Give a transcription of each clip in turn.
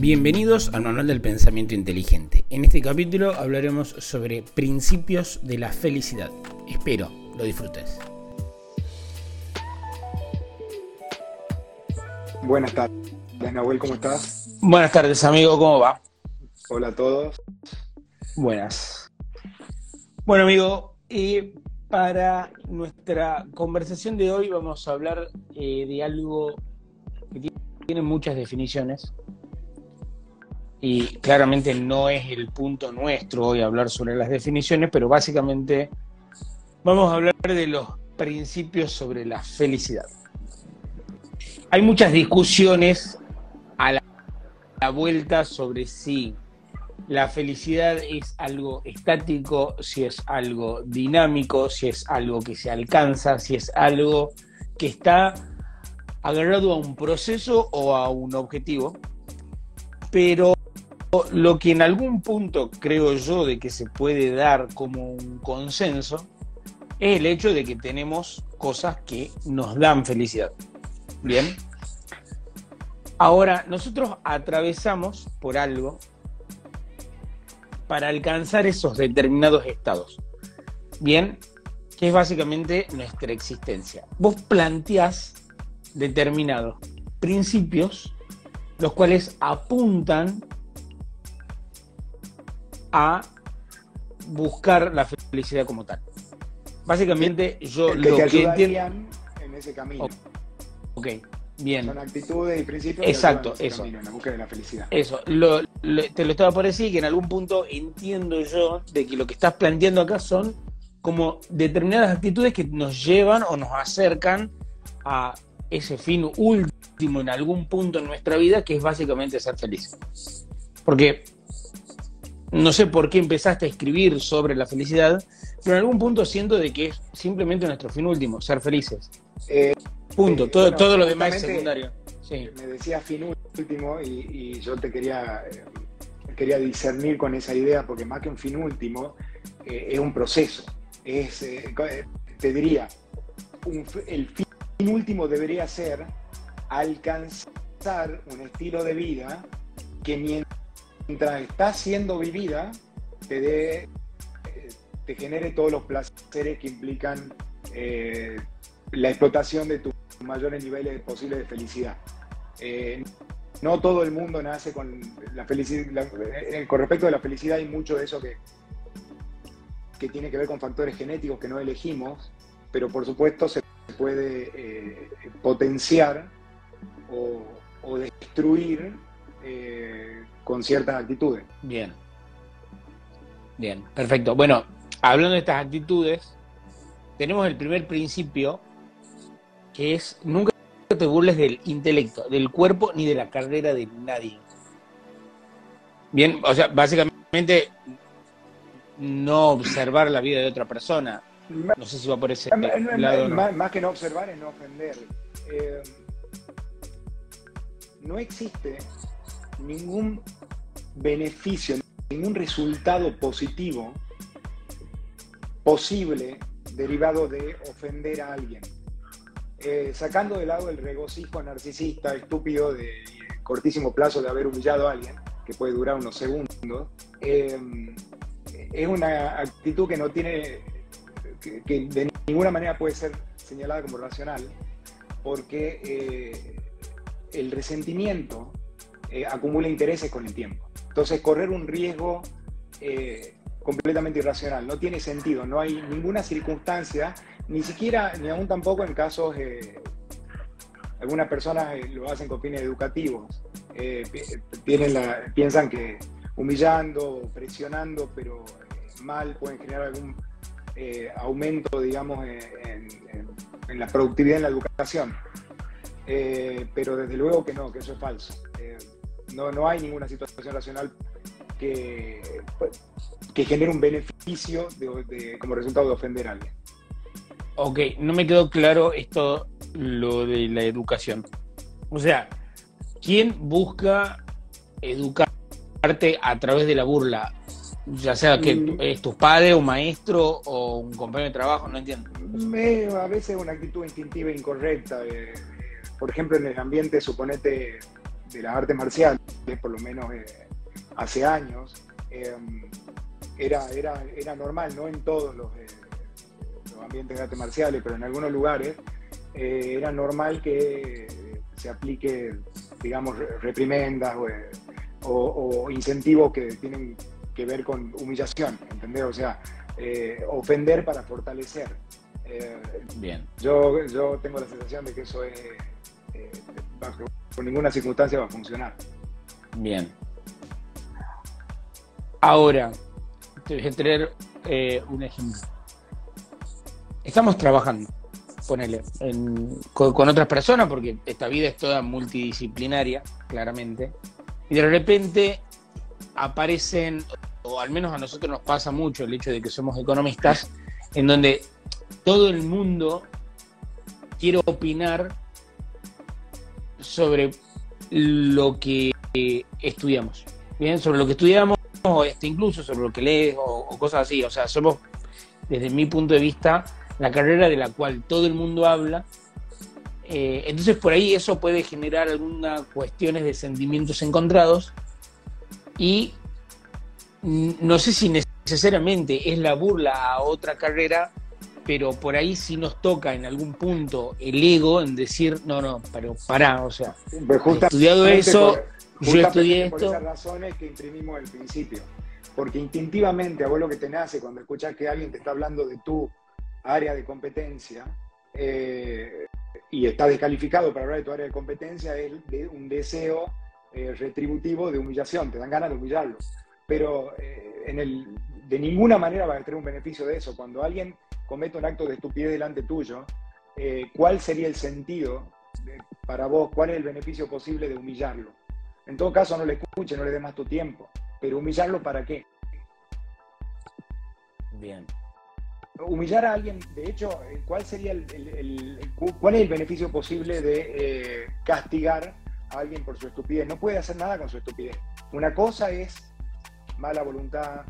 Bienvenidos al Manual del Pensamiento Inteligente. En este capítulo hablaremos sobre principios de la felicidad. Espero lo disfrutes. Buenas tardes, Nahuel, ¿cómo estás? Buenas tardes, amigo, ¿cómo va? Hola a todos. Buenas. Bueno, amigo, eh, para nuestra conversación de hoy vamos a hablar eh, de algo que tiene muchas definiciones, y claramente no es el punto nuestro hoy hablar sobre las definiciones, pero básicamente vamos a hablar de los principios sobre la felicidad. Hay muchas discusiones a la, vuelta sobre si la felicidad es algo estático, si es algo dinámico, si es algo que se alcanza, si es algo que está agarrado a un proceso o a un objetivo. Pero lo que en algún punto creo yo de que se puede dar como un consenso es el hecho de que tenemos cosas que nos dan felicidad. Bien. Ahora, nosotros atravesamos por algo para alcanzar esos determinados estados. Bien, que es básicamente nuestra existencia. Vos planteás determinados principios, los cuales apuntan a buscar la felicidad como tal. Básicamente, yo lo que entiendo. En ese camino. Ok, bien. Son actitudes y principios. Exacto, eso. en la búsqueda de la felicidad. Eso, te lo estaba por decir que en algún punto entiendo yo de que lo que estás planteando acá son como determinadas actitudes que nos llevan o nos acercan a ese fin último en algún punto en nuestra vida, que es básicamente ser feliz. Porque no sé por qué empezaste a escribir sobre la felicidad, pero en algún punto siento de que es simplemente nuestro fin último, ser felices. Eh, punto, todo, eh, todo lo demás es secundario. Me decía fin último y, yo te quería, eh, quería discernir con esa idea, porque más que un fin último, es un proceso. Es, te diría, el fin último debería ser alcanzar un estilo de vida que mientras mientras está siendo vivida, te, dé, te genere todos los placeres que implican eh, la explotación de tus mayores niveles posibles de felicidad. Eh, no todo el mundo nace con la felicidad. Eh, con respecto a la felicidad hay mucho de eso que, que tiene que ver con factores genéticos que no elegimos, pero por supuesto se puede potenciar o destruir con ciertas actitudes. Bien. Bien, perfecto. Bueno, hablando de estas actitudes, tenemos el primer principio, que es nunca te burles del intelecto, del cuerpo ni de la carrera de nadie. Bien, o sea, básicamente no observar la vida de otra persona. No sé si va por ese lado. Más, que no observar es no ofender. Eh, no existe ningún beneficio, ningún resultado positivo posible derivado de ofender a alguien. Eh, sacando de lado el regocijo narcisista, estúpido, de cortísimo plazo de haber humillado a alguien, que puede durar unos segundos, eh, es una actitud que no tiene, que, de ninguna manera puede ser señalada como racional, porque eh, el resentimiento acumula intereses con el tiempo. Entonces, correr un riesgo eh, completamente irracional no tiene sentido, no hay ninguna circunstancia, ni siquiera, ni aún tampoco en casos, eh, algunas personas eh, lo hacen con fines educativos, tienen la, piensan que humillando, presionando, pero mal pueden generar algún aumento, digamos, en, en, la productividad en la educación. pero desde luego que no, que eso es falso. No, no hay ninguna situación racional que, que genere un beneficio como resultado de ofender a alguien. Ok, no me quedó claro esto, lo de la educación. O sea, ¿quién busca educarte a través de la burla? Ya sea que mm. es tu padre, un maestro o un compañero de trabajo, no entiendo. a veces una actitud instintiva incorrecta. Eh, por ejemplo, en el ambiente, suponete, de las artes marciales, por lo menos eh, hace años, em, era, era, era normal, no en todos los, los, ambientes de artes marciales, pero en algunos lugares era normal que se aplique, digamos, reprimendas o, o incentivos que tienen que ver con humillación, ¿entendés? O sea, eh, ofender para fortalecer. Eh, Bien. Yo, yo tengo la sensación de que eso es, eh, bajo, por ninguna circunstancia va a funcionar. Bien. Ahora, te voy a traer un ejemplo. Estamos trabajando, ponele, con, con otras personas, porque esta vida es toda multidisciplinaria, claramente, y de repente aparecen o al menos a nosotros nos pasa mucho el hecho de que somos economistas, en donde todo el mundo quiere opinar sobre lo que estudiamos. Bien, sobre lo que estudiamos, o este, incluso sobre lo que lees o, cosas así. O sea, somos, desde mi punto de vista, la carrera de la cual todo el mundo habla. Eh, entonces, por ahí eso puede generar algunas cuestiones de sentimientos encontrados y no sé si necesariamente es la burla a otra carrera, pero por ahí sí nos toca en algún punto el ego en decir, no, no, pero pará, o sea, he estudiado eso, yo estudié esto. Por esas razones que imprimimos al principio. Porque instintivamente a vos lo que te nace cuando escuchas que alguien te está hablando de tu área de competencia eh, y está descalificado para hablar de tu área de competencia es de un deseo eh, retributivo de humillación, te dan ganas de humillarlo pero eh, en el, de ninguna manera va a tener un beneficio de eso. Cuando alguien comete un acto de estupidez delante tuyo, eh, ¿cuál sería el sentido para vos? ¿Cuál es el beneficio posible de humillarlo? En todo caso, no le escuche, no le dé más tu tiempo, pero humillarlo para qué? Bien. Humillar a alguien, de hecho, eh, ¿cuál sería el, cuál es el beneficio posible de castigar a alguien por su estupidez? No puede hacer nada con su estupidez. Una cosa es mala voluntad,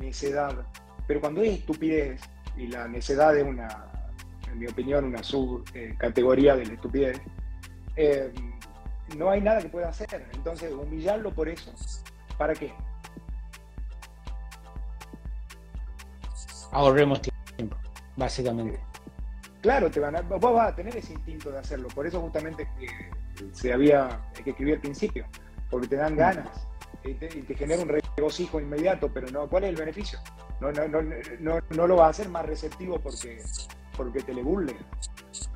necedad. Pero cuando es estupidez, y la necedad es una, en mi opinión, una subcategoría de la estupidez, eh, no hay nada que pueda hacer. Entonces, humillarlo por eso, ¿para qué? Ahorremos tiempo, básicamente. Claro, te van a, vos vas a tener ese instinto de hacerlo. Por eso justamente se había que escribir al principio, porque te dan ganas y te, genera un regocijo inmediato, pero no, ¿cuál es el beneficio? No, no, no, no, no lo va a hacer más receptivo porque, porque te le burle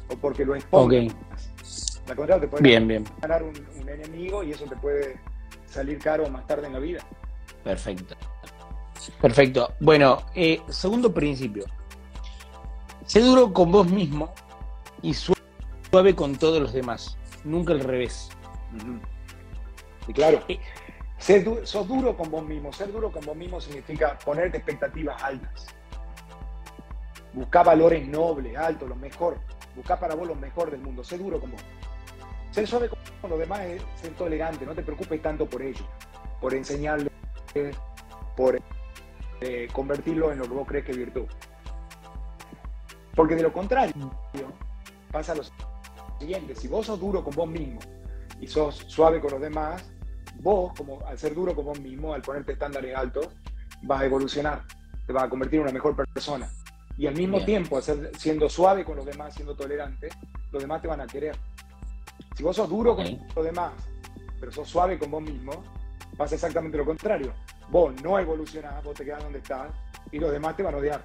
o porque lo expongas. La contrario, te puede ganar un, enemigo y eso te puede salir caro más tarde en la vida. Perfecto. Perfecto. Bueno, eh, segundo principio. Sé duro con vos mismo y suave con todos los demás. Nunca al revés. Y claro. Eh, ser sos duro con vos mismo. Ser duro con vos mismo significa ponerte expectativas altas. Buscar valores nobles, altos, lo mejor. Buscar para vos lo mejor del mundo. Ser duro con vos. Ser suave con los demás es ser tolerante. No te preocupes tanto por ellos. Por enseñarles, por eh, convertirlo en lo que vos crees que es virtud. Porque de lo contrario, pasa lo siguiente. Si vos sos duro con vos mismo y sos suave con los demás, vos, como, al ser duro con vos mismo, al ponerte estándares altos, vas a evolucionar, te vas a convertir en una mejor persona. Y al mismo tiempo, siendo suave con los demás, siendo tolerante, los demás te van a querer. Si vos sos duro con los demás, pero sos suave con vos mismo, pasa exactamente lo contrario. Vos no evolucionás, vos te quedás donde estás y los demás te van a odiar.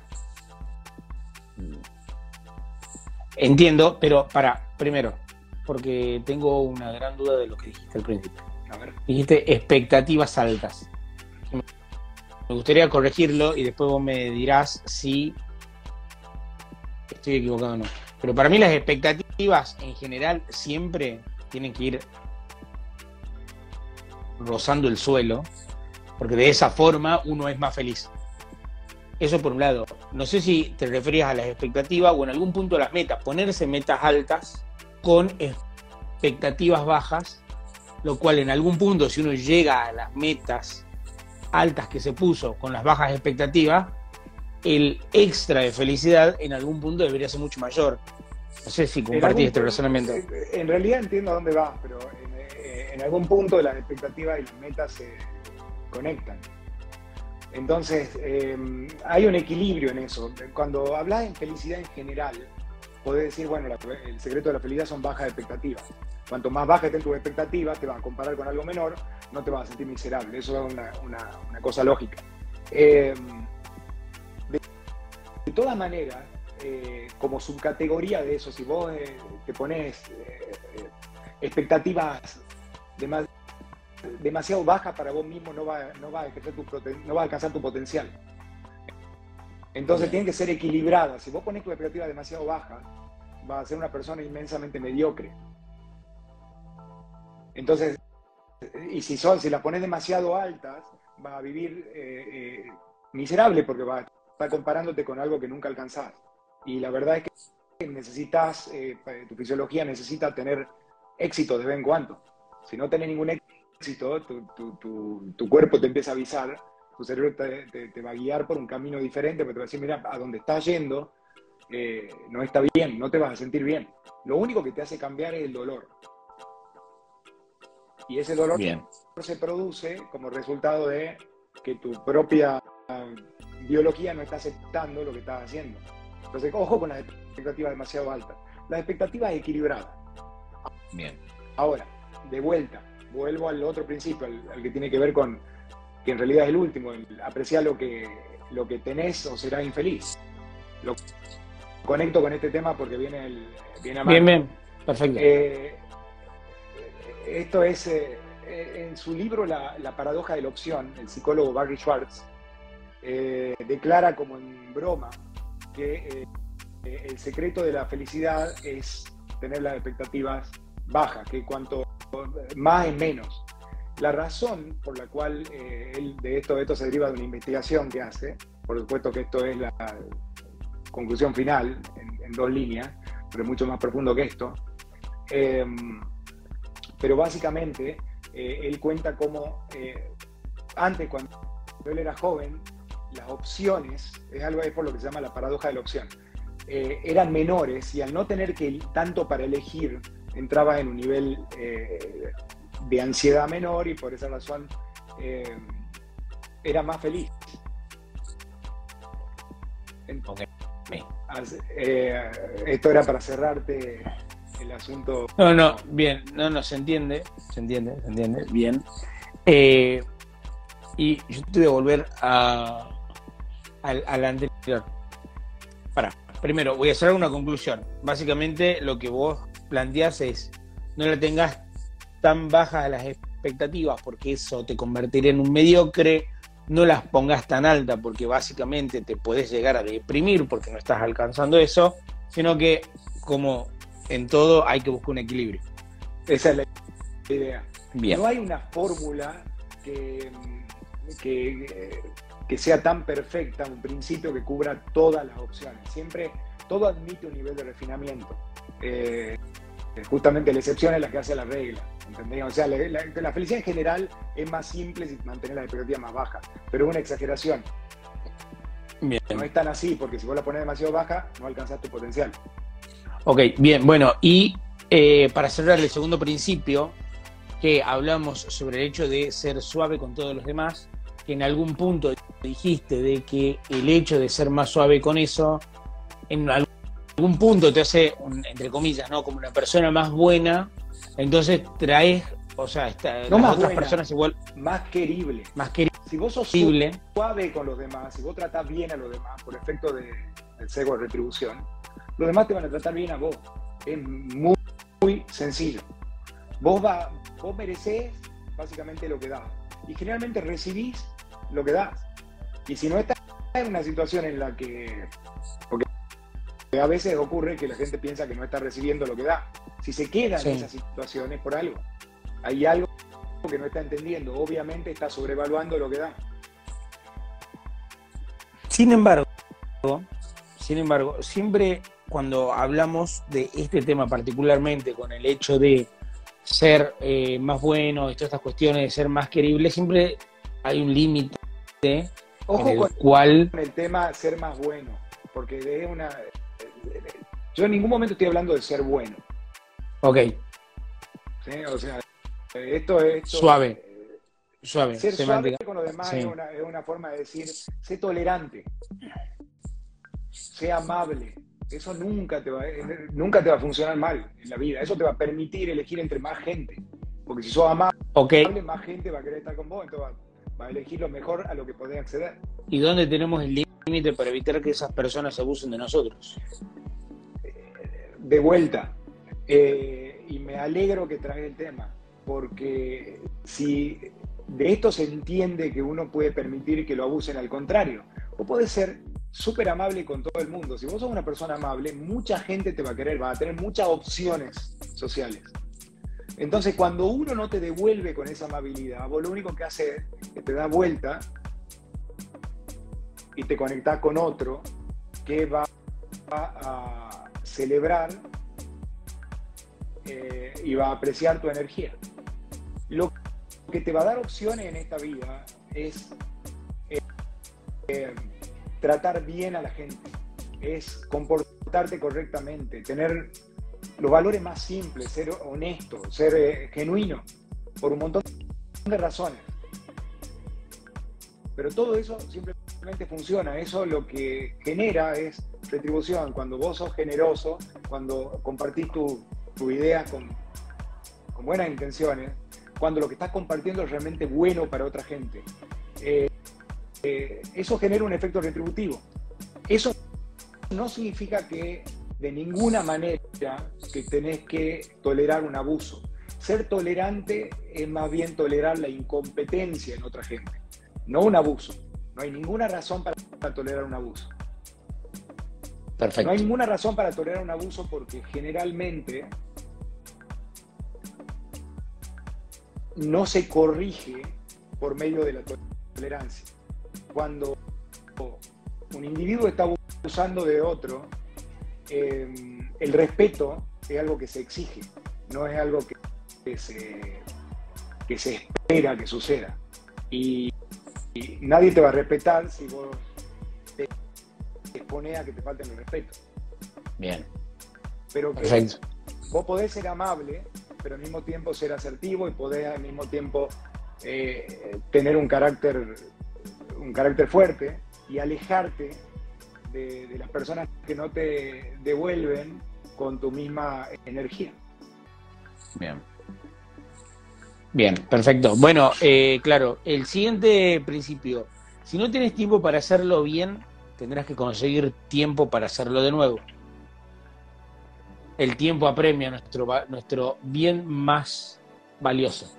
Entiendo, pero para, primero, porque tengo una gran duda de lo que dijiste al principio. Dijiste expectativas altas. Me gustaría corregirlo y después vos me dirás si estoy equivocado o no. Pero para mí las expectativas en general siempre tienen que ir rozando el suelo, porque de esa forma uno es más feliz. Eso por un lado. No sé si te referías a las expectativas o en algún punto a las metas. Ponerse metas altas con expectativas bajas lo cual en algún punto, si uno llega a las metas altas que se puso con las bajas expectativas, el extra de felicidad en algún punto debería ser mucho mayor. No sé si compartís este razonamiento. En realidad entiendo a dónde vas, pero en algún punto las expectativas y las metas se conectan. Entonces, eh, hay un equilibrio en eso. Cuando hablas en felicidad en general, podés decir, bueno, el secreto de la felicidad son bajas expectativas. Cuanto más bajas estén tus expectativas, te vas a comparar con algo menor, no te vas a sentir miserable. Eso es una, cosa lógica. Eh, de, todas maneras, eh, como subcategoría de eso, si vos te pones expectativas demasiado bajas para vos mismo, no va, no va, a, no va a alcanzar tu potencial. Entonces tiene que ser equilibrada. Si vos pones tu expectativa demasiado baja, vas a ser una persona inmensamente mediocre. Entonces, y si, son, si las pones demasiado altas, vas a vivir eh, eh, miserable porque vas a estar comparándote con algo que nunca alcanzás. Y la verdad es que necesitas, eh, tu fisiología necesita tener éxito de vez en cuando. Si no tenés ningún éxito, tu, cuerpo te empieza a avisar, tu cerebro te, va a guiar por un camino diferente, pero te va a decir, mira, a donde estás yendo eh, no está bien, no te vas a sentir bien. Lo único que te hace cambiar es el dolor. Y ese dolor se produce como resultado de que tu propia biología no está aceptando lo que estás haciendo. Entonces, ojo con las expectativas demasiado altas. Las expectativas equilibradas. Bien. Ahora, de vuelta, vuelvo al otro principio, al, que tiene que ver con que en realidad es el último, apreciar lo que, lo que tenés o serás infeliz. Lo conecto con este tema porque viene, el, viene a Bien, bien, perfecto. Eh, esto es, eh, en su libro la, paradoja de la opción, el psicólogo Barry Schwartz eh, declara como en broma que el secreto de la felicidad es tener las expectativas baja, que cuanto más es menos. La razón por la cual eh, él, de esto, esto se deriva de una investigación que hace, por supuesto que esto es la conclusión final en, dos líneas, pero es mucho más profundo que esto. Em, pero básicamente eh, él cuenta cómo eh, antes, cuando él era joven, las opciones, es algo es por lo que se llama la paradoja de la opción, eran menores y al no tener que tanto para elegir, entraba en un nivel de ansiedad menor y por esa razón eh, era más feliz. Eh, esto era para cerrarte el asunto. No, no, bien, no, no, se entiende, se entiende, se entiende, bien. y yo te voy a volver a, al, anterior. Para, primero, voy a hacer una conclusión. Básicamente, lo que vos planteas es no le tengas tan bajas las expectativas porque eso te convertiría en un mediocre, no las pongas tan altas porque básicamente te puedes llegar a deprimir porque no estás alcanzando eso, sino que como en todo hay que buscar un equilibrio. Esa es la idea. No hay una fórmula que, que, sea tan perfecta, un principio que cubra todas las opciones. Siempre todo admite un nivel de refinamiento. Eh, justamente la excepción es la que hace la regla. O sea, la, felicidad en general es más simple si mantener la expectativa más baja, pero es una exageración. No es tan así, porque si vos la pones demasiado baja, no alcanzas tu potencial. Ok, bien, bueno, y eh, para cerrar el segundo principio, que hablamos sobre el hecho de ser suave con todos los demás, que en algún punto dijiste de que el hecho de ser más suave con eso, en algún algún punto te hace, entre comillas, ¿no? Como una persona más buena, entonces traes, o sea, no las otras personas igual. Más querible. Más querible. Si vos sos suave con los demás, si vos tratás bien a los demás por efecto de, del sesgo de retribución, los demás te van a tratar bien a vos. Es muy, muy sencillo. Vos, va, vos merecés básicamente lo que das. Y generalmente recibís lo que das. Y si no estás en una situación en la que a veces ocurre que la gente piensa que no está recibiendo lo que da. Si se queda en esas situaciones por algo, hay algo que no está entendiendo. Obviamente está sobrevaluando lo que da. Sin embargo, sin embargo, siempre cuando hablamos de este tema particularmente con el hecho de ser eh, más bueno y todas estas cuestiones de ser más querible, siempre hay un límite Ojo en el con, cual... el tema ser más bueno, porque es una, yo en ningún momento estoy hablando de ser bueno. Ok. O sea, Esto es... suave. Suave. Ser suave con los demás es, una, es una forma de decir, sé tolerante, sé amable, eso nunca te, va, nunca te va a funcionar mal en la vida. Eso te va a permitir elegir entre más gente. Porque si sos amable, más gente va a querer estar con vos, entonces va, a elegir lo mejor a lo que podés acceder. ¿Y dónde tenemos el límite para evitar que esas personas abusen de nosotros? De vuelta. Eh, y me alegro que traes el tema, porque si de esto se entiende que uno puede permitir que lo abusen al contrario, o puede ser súper amable con todo el mundo. Si vos sos una persona amable, mucha gente te va a querer, va a tener muchas opciones sociales. Entonces, cuando uno no te devuelve con esa amabilidad, vos lo único que haces es que te da vuelta y te conectás con otro que va a celebrar eh, y va a apreciar tu energía. Lo que te va a dar opciones en esta vida es eh, eh, tratar bien a la gente, es comportarte correctamente, tener los valores más simples, ser honesto, ser genuino, por un montón de razones. Pero todo eso funciona, eso lo que genera es retribución. Cuando vos sos generoso, cuando compartís tu, tu idea con, con, buenas intenciones, cuando lo que estás compartiendo es realmente bueno para otra gente. Eh, eh, eso genera un efecto retributivo. Eso no significa que de ninguna manera que tenés que tolerar un abuso. Ser tolerante es más bien tolerar la incompetencia en otra gente, no un abuso. No hay ninguna razón para, tolerar un abuso. Perfecto. No hay ninguna razón para tolerar un abuso porque generalmente no se corrige por medio de la tolerancia cuando un individuo está abusando de otro, eh, el respeto es algo que se exige, no es algo que, se, que se espera que suceda. Y, nadie te va a respetar si vos te expones a que te falten el respeto. Bien. Pero que vos podés ser amable, pero al mismo tiempo ser asertivo y podés al mismo tiempo eh, tener un carácter un carácter fuerte y alejarte de, las personas que no te devuelven con tu misma energía. Bien. Bien, perfecto. Bueno, eh, claro, el siguiente principio, si no tienes tiempo para hacerlo bien, tendrás que conseguir tiempo para hacerlo de nuevo. El tiempo apremia nuestro, nuestro bien más valioso.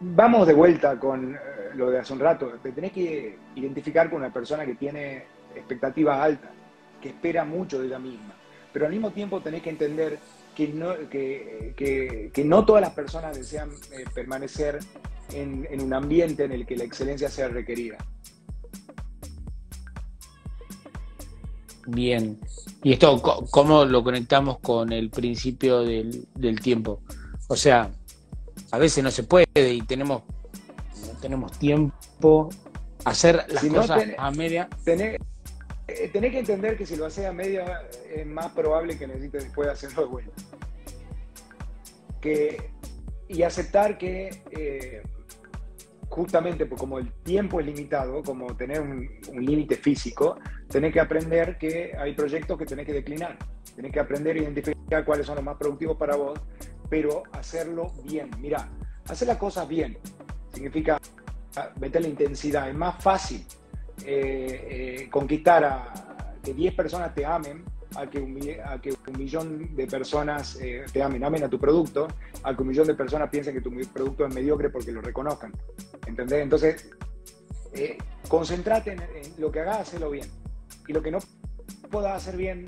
Vamos de vuelta con eh, lo de hace un rato. Te tenés que identificar con una persona que tiene expectativas altas, que espera mucho de la misma. Pero al mismo tiempo tenés que entender que no, que, no todas las personas desean eh, permanecer en, en un ambiente en el que la excelencia sea requerida. Bien. ¿Y esto cómo lo conectamos con el principio del, del tiempo? O sea, a veces no se puede y tenemos, no tenemos tiempo. Hacer las cosas a media. Tenés, eh, tenés, que entender que si lo haces a media es más probable que necesites después hacerlo de vuelta. Que, y aceptar que eh, justamente pues como el tiempo es limitado, como tener un, límite físico, tenés que aprender que hay proyectos que tenés que declinar. Tenés que aprender a identificar cuáles son los más productivos para vos pero hacerlo bien. Mira, hacer las cosas bien significa meter la intensidad. Es más fácil eh, eh, conquistar a que 10 personas te amen a que un, que un millón de personas eh, te amen, amen a tu producto, a que un millón de personas piensen que tu producto es mediocre porque lo reconozcan. ¿Entendés? Entonces, concentrate en, en, lo que hagas, hazlo bien. Y lo que no puedas hacer bien,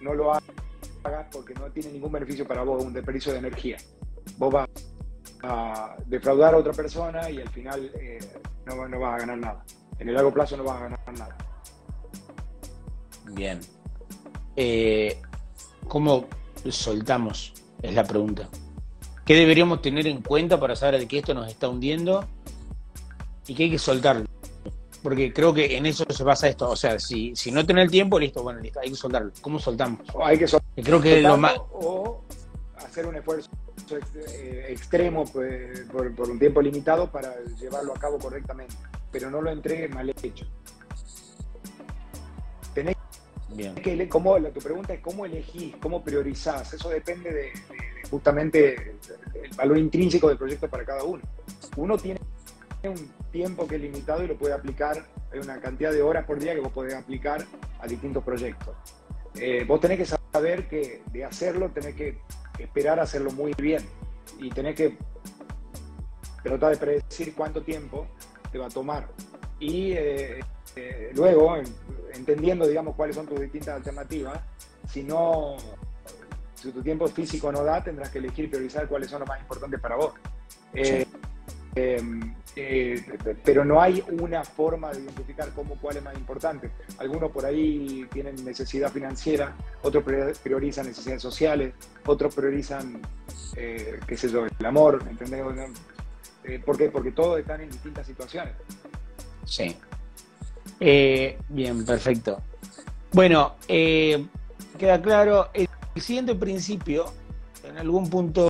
no lo hagas porque no tiene ningún beneficio para vos, un desperdicio de energía. Vos vas a defraudar a otra persona y al final eh, no, no vas a ganar nada. En el largo plazo no vas a ganar nada. Bien. Eh, ¿Cómo soltamos? Es la pregunta. ¿Qué deberíamos tener en cuenta para saber de que esto nos está hundiendo y que hay que soltarlo? Porque creo que en eso se basa esto. O sea, si, si no tenés el tiempo, listo, bueno, listo, hay que soltarlo. ¿Cómo soltamos? hay que soltarlo. Creo que lo más... O hacer un esfuerzo eh, extremo pues, por, un tiempo limitado para llevarlo a cabo correctamente, pero no lo entregues mal hecho. Bien. que, cómo, tu pregunta es cómo elegís, cómo priorizás, eso depende de, justamente el valor intrínseco del proyecto para cada uno. Uno tiene un tiempo que es limitado y lo puede aplicar, hay una cantidad de horas por día que vos podés aplicar a distintos proyectos. Eh, vos tenés que saber que de hacerlo tenés que esperar a hacerlo muy bien y tenés que tratar de predecir cuánto tiempo te va a tomar. Y eh, eh, luego, entendiendo, digamos, cuáles son tus distintas alternativas, si no, si tu tiempo físico no da, tendrás que elegir priorizar cuáles son los más importantes para vos. Em, eh, pero no hay una forma de identificar cómo cuál es más importante. Algunos por ahí tienen necesidad financiera, otros priorizan necesidades sociales, otros priorizan, eh, qué sé yo, el amor, ¿entendés? Eh, ¿Por qué? Porque todos están en distintas situaciones. Sí. Bien, perfecto. Bueno, queda claro, el siguiente principio, en algún punto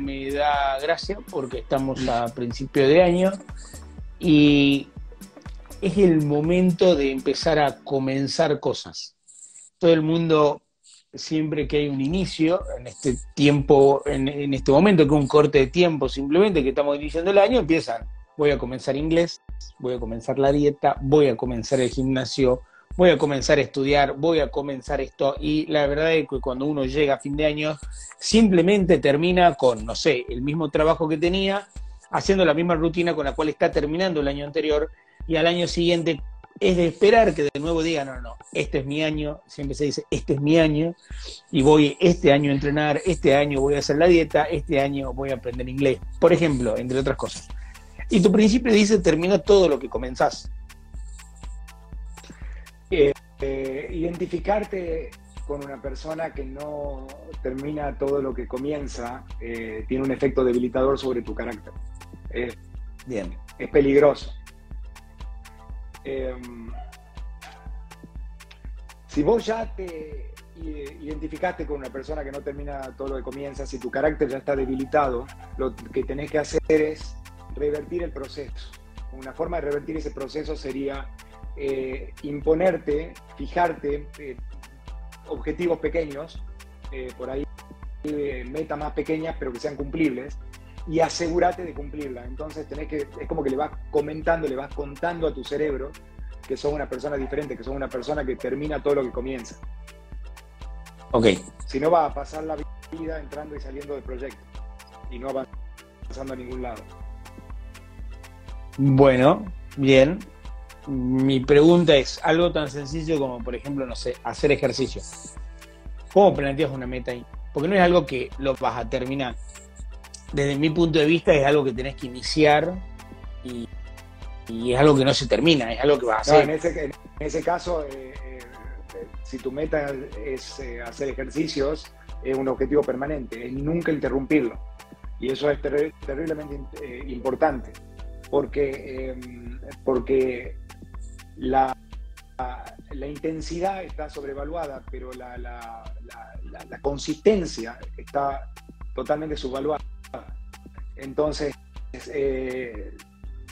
me da gracia porque estamos a principio de año y es el momento de empezar a comenzar cosas. Todo el mundo, siempre que hay un inicio, en este tiempo, en, este momento que un corte de tiempo simplemente que estamos iniciando el año, empiezan, voy a comenzar inglés, voy a comenzar la dieta, voy a comenzar el gimnasio, voy a comenzar a estudiar, voy a comenzar esto. Y la verdad es que cuando uno llega a fin de año, simplemente termina con, no sé, el mismo trabajo que tenía, haciendo la misma rutina con la cual está terminando el año anterior, y al año siguiente es de esperar que de nuevo diga, no, no, este es mi año, siempre se dice, este es mi año, y voy este año a entrenar, este año voy a hacer la dieta, este año voy a aprender inglés, por ejemplo, entre otras cosas. Y tu principio dice, termina todo lo que comenzás. Eh, identificarte con una persona que no termina todo lo que comienza eh, tiene un efecto debilitador sobre tu carácter. Bien. Es peligroso. Em, si vos ya te identificaste con una persona que no termina todo lo que comienza, si tu carácter ya está debilitado, lo que tenés que hacer es revertir el proceso. Una forma de revertir ese proceso sería eh, imponerte, fijarte eh, objetivos pequeños, eh, por ahí metas más pequeñas pero que sean cumplibles y asegúrate de cumplirla. Entonces tenés que, es como que le vas comentando, le vas contando a tu cerebro que sos una persona diferente, que sos una persona que termina todo lo que comienza. Ok. Si no va a pasar la vida entrando y saliendo del proyecto y no va pasando a ningún lado. Bueno, bien mi pregunta es algo tan sencillo como, por ejemplo, no sé, hacer ejercicio. ¿Cómo planteas una meta ahí? Porque no es algo que lo vas a terminar. Desde mi punto de vista es algo que tenés que iniciar y, es algo que no se termina, es algo que vas a hacer. en, ese, caso, eh, eh, si tu meta es eh, hacer ejercicios, es un objetivo permanente, es nunca interrumpirlo. Y eso es terriblemente importante, porque, porque la, la, intensidad está sobrevaluada, pero la, la, consistencia está totalmente subvaluada. Entonces, eh,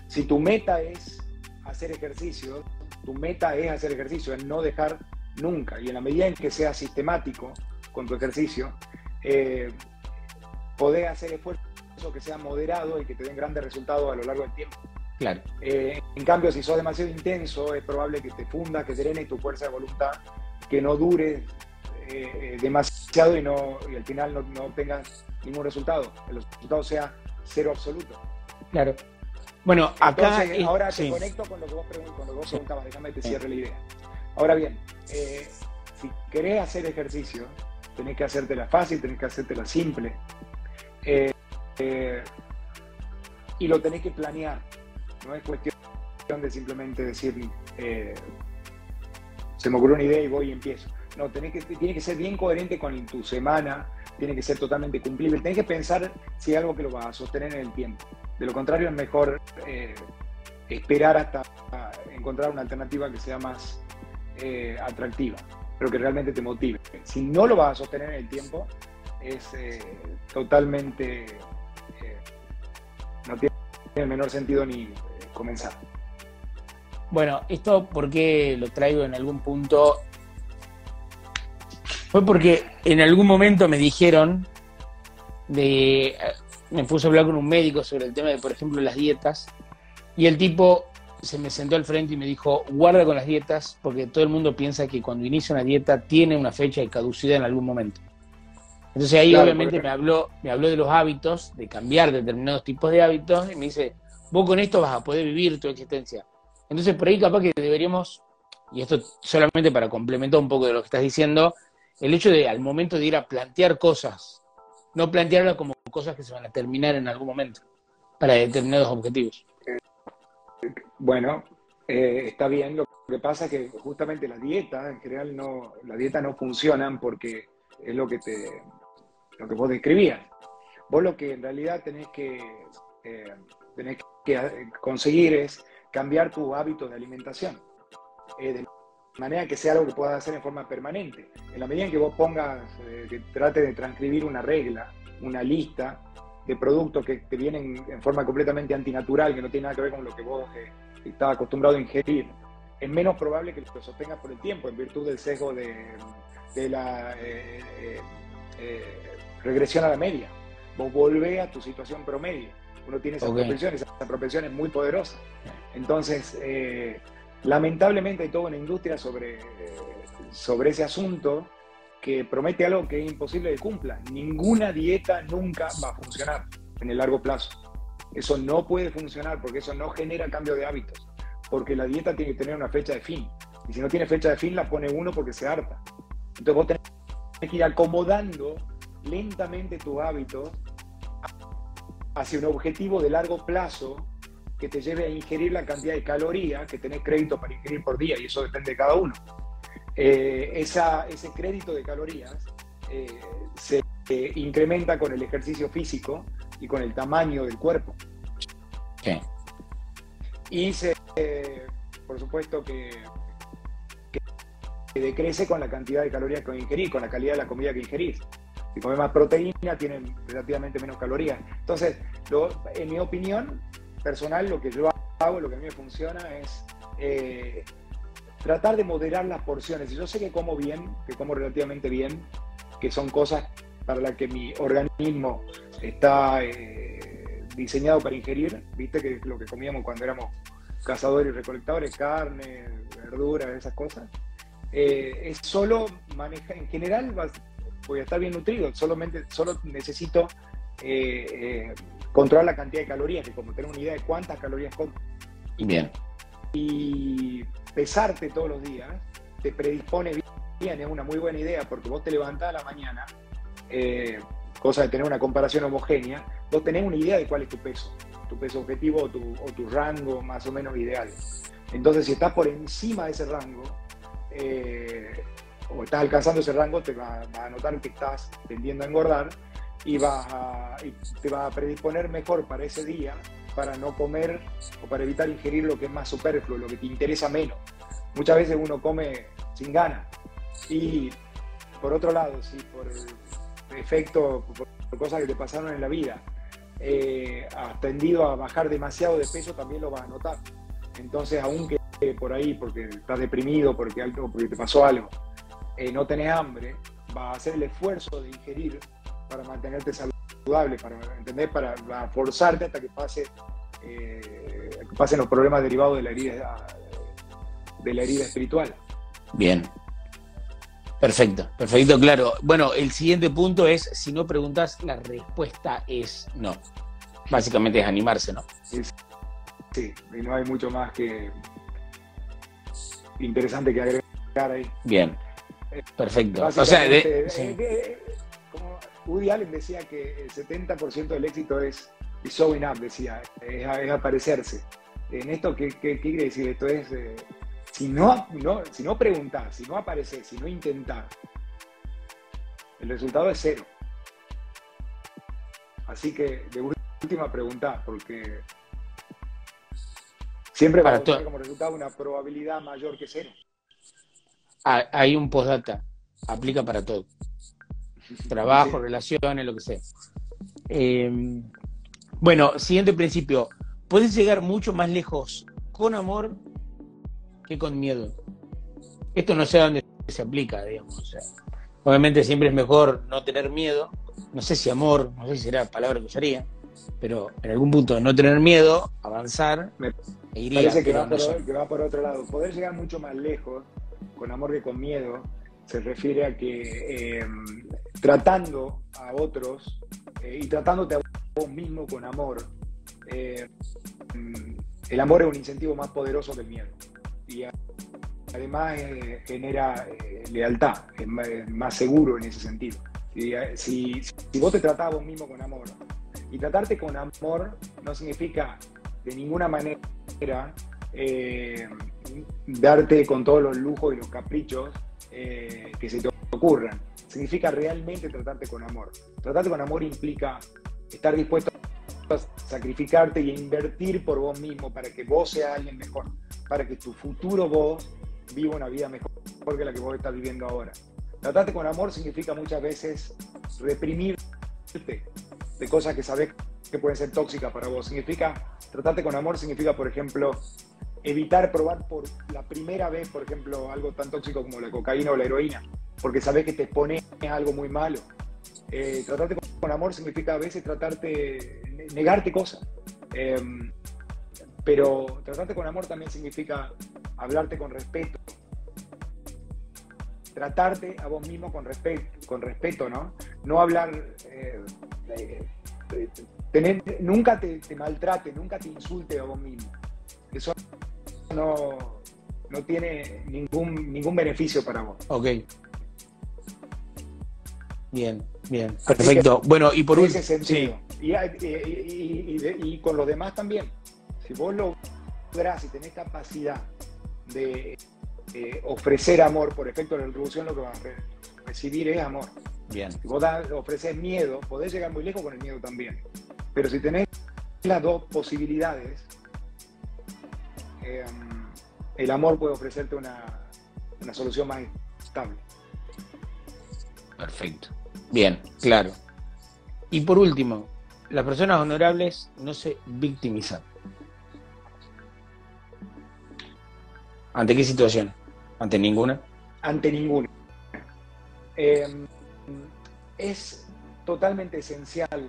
si tu meta es hacer ejercicio, tu meta es hacer ejercicio, es no dejar nunca. Y en la medida en que seas sistemático con tu ejercicio, eh, hacer esfuerzos que sean moderados y que te den grandes resultados a lo largo del tiempo. Claro. Eh, en cambio, si sos demasiado intenso, es probable que te funda, que drene tu fuerza de voluntad, que no dure eh, eh, demasiado y, no, y al final no, no tengas ningún resultado. El resultado sea cero absoluto. Claro. Bueno, acá. ahora te conecto con lo que vos, preguntabas, déjame que te cierre la idea. Ahora bien, si querés hacer ejercicio, tenés que hacértela fácil, tenés que hacértela simple. Y lo tenés que planear. No es cuestión de simplemente decir, eh, se me ocurrió una idea y voy y empiezo. No, tenés que, tiene que ser bien coherente con tu semana, tiene que ser totalmente cumplible. Tenés que pensar si hay algo que lo va a sostener en el tiempo. De lo contrario, es mejor eh, esperar hasta encontrar una alternativa que sea más eh, atractiva, pero que realmente te motive. Si no lo vas a sostener en el tiempo, es eh, totalmente, eh, no tiene el menor sentido ni comenzar. Bueno, esto porque lo traigo en algún punto fue porque en algún momento me dijeron de me puse a hablar con un médico sobre el tema de, por ejemplo, las dietas, y el tipo se me sentó al frente y me dijo, guarda con las dietas, porque todo el mundo piensa que cuando inicia una dieta tiene una fecha de caducidad en algún momento. Entonces ahí obviamente me habló, me habló de los hábitos, de cambiar determinados tipos de hábitos, y me dice, vos con esto vas a poder vivir tu existencia. Entonces por ahí capaz que deberíamos, y esto solamente para complementar un poco de lo que estás diciendo, el hecho de al momento de ir a plantear cosas, no plantearlas como cosas que se van a terminar en algún momento para determinados objetivos. Bueno, eh, está bien. Lo que pasa es que justamente la dieta, en general, no, la dieta no funcionan porque es lo que te, lo que vos describías. Vos lo que en realidad tenés que, eh, tenés que conseguir es cambiar tu hábito de alimentación. Eh, de manera que sea algo que puedas hacer en forma permanente. En la medida en que vos pongas, que trate de transcribir una regla, una lista de productos que te vienen en forma completamente antinatural, que no tiene nada que ver con lo que vos eh, estabas acostumbrado a ingerir, es menos probable que lo sostengas por el tiempo, en virtud del sesgo de, la eh, eh, regresión a la media. Vos volvés a tu situación promedio. Uno tiene esa propensión, esa propensión es muy poderosa. Entonces, lamentablemente hay toda una industria sobre, sobre ese asunto que promete algo que es imposible de cumpla. Ninguna dieta nunca va a funcionar en el largo plazo. Eso no puede funcionar porque eso no genera cambio de hábitos. Porque la dieta tiene que tener una fecha de fin. Y si no tiene fecha de fin, la pone uno porque se harta. Entonces vos tenés que ir acomodando lentamente tus hábitos hacia un objetivo de largo plazo que te lleve a ingerir la cantidad de calorías que tenés crédito para ingerir por día. Y eso depende de cada uno. Eh, ese crédito de calorías eh, se incrementa con el ejercicio físico y con el tamaño del cuerpo. Y se, por supuesto que, decrece con la cantidad de calorías que ingerís, con la calidad de la comida que ingerís. Si comes más proteína, tienen relativamente menos calorías. Entonces, en mi opinión personal, lo que yo hago, lo que a mí me funciona es eh, tratar de moderar las porciones. Y yo sé que como bien, que como relativamente bien, que son cosas para las que mi organismo está eh, diseñado para ingerir, viste que es lo que comíamos cuando éramos cazadores y recolectadores, carne, verduras, esas cosas. Eh, es solo manejar, en general voy a estar bien nutrido, solamente, solo necesito eh, controlar la cantidad de calorías, que como tener una idea de cuántas calorías como. Bien. Y pesarte todos los días te predispone bien, es una muy buena idea porque vos te levantás a la mañana, eh, cosa de tener una comparación homogénea, vos tenés una idea de cuál es tu peso, tu peso objetivo o tu, rango más o menos ideal. Entonces, si estás por encima de ese rango, eh, o estás alcanzando ese rango, te va, a notar que estás tendiendo a engordar y, vas te va a predisponer mejor para ese día para no comer o para evitar ingerir lo que es más superfluo, lo que te interesa menos. Muchas veces uno come sin ganas. Y por otro lado, si por efecto, por, cosas que te pasaron en la vida, eh, has tendido a bajar demasiado de peso, también lo vas a notar. Entonces, aunque por ahí, porque estás deprimido, porque, algo, porque te pasó algo, eh, no tenés hambre, vas a hacer el esfuerzo de ingerir para mantenerte saludable, para, ¿entender? para, forzarte hasta que pase eh, que pasen los problemas derivados de la herida de la herida espiritual. Bien. Perfecto, perfecto, claro. Bueno, el siguiente punto es, si no preguntas, la respuesta es no. Básicamente es animarse, ¿no? Sí, y no hay mucho más que interesante que agregar ahí. Bien, perfecto. O sea, de, eh, como Woody Allen decía que el 70% del éxito es, showing up, decía, es, aparecerse. En esto, ¿qué, quiere decir? Esto es eh, si no, si no preguntar, si no aparecer, si no intentar, el resultado es cero. Así que de última pregunta, porque siempre va a tener como resultado una probabilidad mayor que cero. Hay un postdata, aplica para todo. trabajo, relaciones, lo que sea. Eh, bueno, siguiente principio, puedes llegar mucho más lejos con amor que con miedo. Esto no sé a dónde se aplica, digamos. obviamente siempre es mejor no tener miedo, no sé si amor, no sé si será la palabra que usaría, pero en algún punto no tener miedo, avanzar, me e iría, parece que va, por, que va por otro lado. Poder llegar mucho más lejos con amor que con miedo se refiere a que eh, tratando a otros eh, y tratándote a vos mismo con amor, eh, el amor es un incentivo más poderoso que el miedo. Y además genera lealtad, es más, seguro en ese sentido. Si, si, vos te tratás a vos mismo con amor, y tratarte con amor no significa de ninguna manera darte con todos los lujos y los caprichos eh, que se te ocurran. Significa realmente tratarte con amor. Tratarte con amor implica estar dispuesto a sacrificarte y a invertir por vos mismo para que vos seas alguien mejor, para que tu futuro vos viva una vida mejor que la que vos estás viviendo ahora. Tratarte con amor significa muchas veces reprimirte de cosas que sabes que pueden ser tóxicas para vos. Significa, tratarte con amor significa, por ejemplo, evitar probar por la primera vez, por ejemplo, algo tan tóxico como la cocaína o la heroína, porque sabes que te pone algo muy malo. Eh, tratarte con, amor significa a veces tratarte, negarte cosas. Em, pero tratarte con amor también significa hablarte con respeto. Tratarte a vos mismo con respeto, con respeto ¿no? No hablar, eh, tener, nunca te, te maltrate, nunca te insulte a vos mismo. Eso no, no tiene ningún, ningún beneficio para vos. Ok. Bien, bien, perfecto. bueno, y por ese sentido. Y, con los demás también. Si vos lográs y tenés capacidad de ofrecer amor por efecto de la retribución, lo que vas a recibir es amor. Bien. Si vos ofreces miedo, podés llegar muy lejos con el miedo también. Pero si tenés las dos posibilidades, Em, el amor puede ofrecerte una, solución más estable. Perfecto. Bien, claro. Y por último, las personas honorables no se victimizan. ¿Ante qué situación? ¿Ante ninguna? Ante ninguna. Em, es totalmente esencial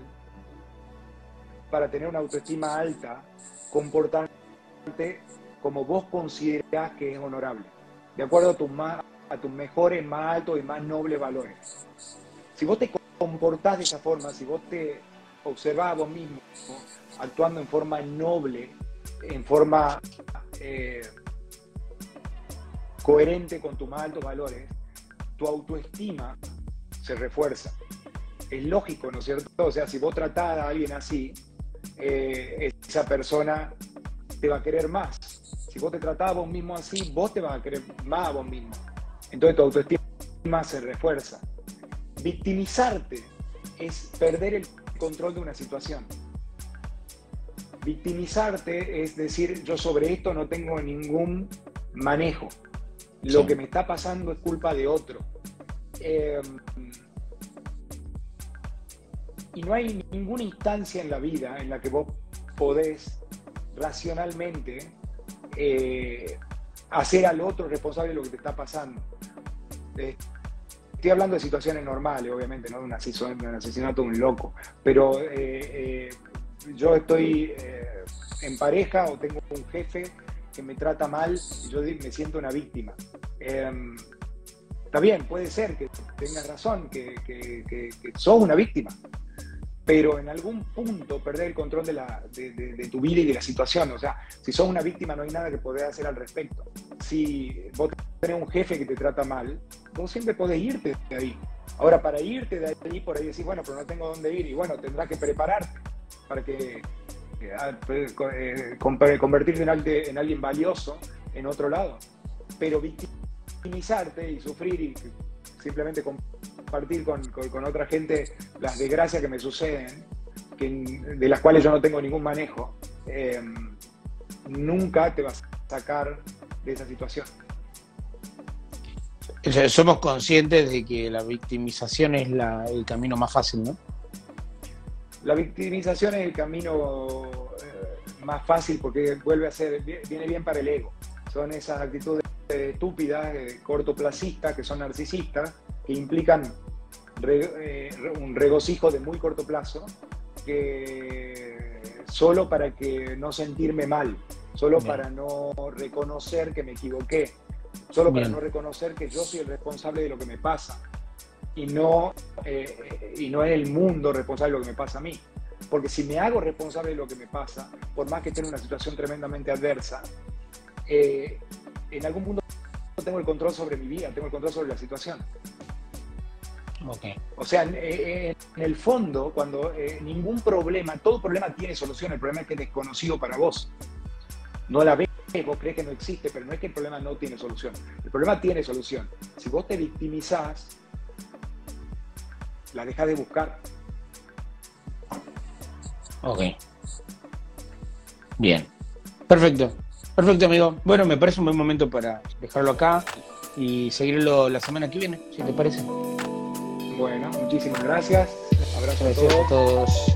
para tener una autoestima alta comportarte como vos considerás que es honorable, de acuerdo a, tus a tus mejores, más altos y más nobles valores. Si vos te comportás de esa forma, si vos te observás a vos mismo actuando en forma noble, en forma eh, coherente con tus más altos valores, tu autoestima se refuerza. Es lógico, ¿no es cierto? O sea, si vos tratás a alguien así, eh, esa persona te va a querer más. Si vos te tratás a vos mismo así, vos te vas a querer más a vos mismo. Entonces tu autoestima se refuerza. Victimizarte es perder el control de una situación. Victimizarte es decir, yo sobre esto no tengo ningún manejo. Lo que me está pasando es culpa de otro. Em, y no hay ninguna instancia en la vida en la que vos podés racionalmente eh, hacer al otro responsable de lo que te está pasando. Eh, estoy hablando de situaciones normales, obviamente, no de un asesinato, de un loco, pero eh, yo estoy en pareja o tengo un jefe que me trata mal yo me siento una víctima. Em, está bien, puede ser que tengas razón, que, que sos una víctima, pero en algún punto perder el control de, la, de, tu vida y de la situación. O sea, si sos una víctima no hay nada que podés hacer al respecto. Si vos tenés un jefe que te trata mal, vos siempre podés irte de ahí. Ahora, para irte de ahí, por ahí decís, bueno, pero no tengo dónde ir. Y bueno, tendrás que prepararte para que ah, pues, eh, convertirte en alguien, en alguien valioso en otro lado. Pero victimizarte y sufrir y simplemente compartir con, otra gente las desgracias que me suceden, de las cuales yo no tengo ningún manejo, eh, nunca te vas a sacar de esa situación. somos conscientes de que la victimización es la, el camino más fácil, ¿no? La victimización es el camino eh, más fácil porque vuelve a ser, viene bien para el ego. Son esas actitudes estúpidas, eh, cortoplacistas, que son narcisistas, que implican eh, un regocijo de muy corto plazo, que solo para que no sentirme mal, solo para no reconocer que me equivoqué, solo para no reconocer que yo soy el responsable de lo que me pasa y no, eh, y no es el mundo responsable de lo que me pasa a mí. Porque si me hago responsable de lo que me pasa, por más que esté en una situación tremendamente adversa, eh, en algún punto tengo el control sobre mi vida, tengo el control sobre la situación. Okay. O sea, en, el fondo, cuando eh, ningún problema, todo problema tiene solución, el problema es que es desconocido para vos. No la ves, vos crees que no existe, pero no es que el problema no tiene solución. El problema tiene solución. Si vos te victimizás, la dejas de buscar. Ok. Bien. Perfecto. Perfecto, amigo. Bueno, me parece un buen momento para dejarlo acá y seguirlo la semana que viene, si te parece. Bueno, muchísimas gracias. Abrazo a todos.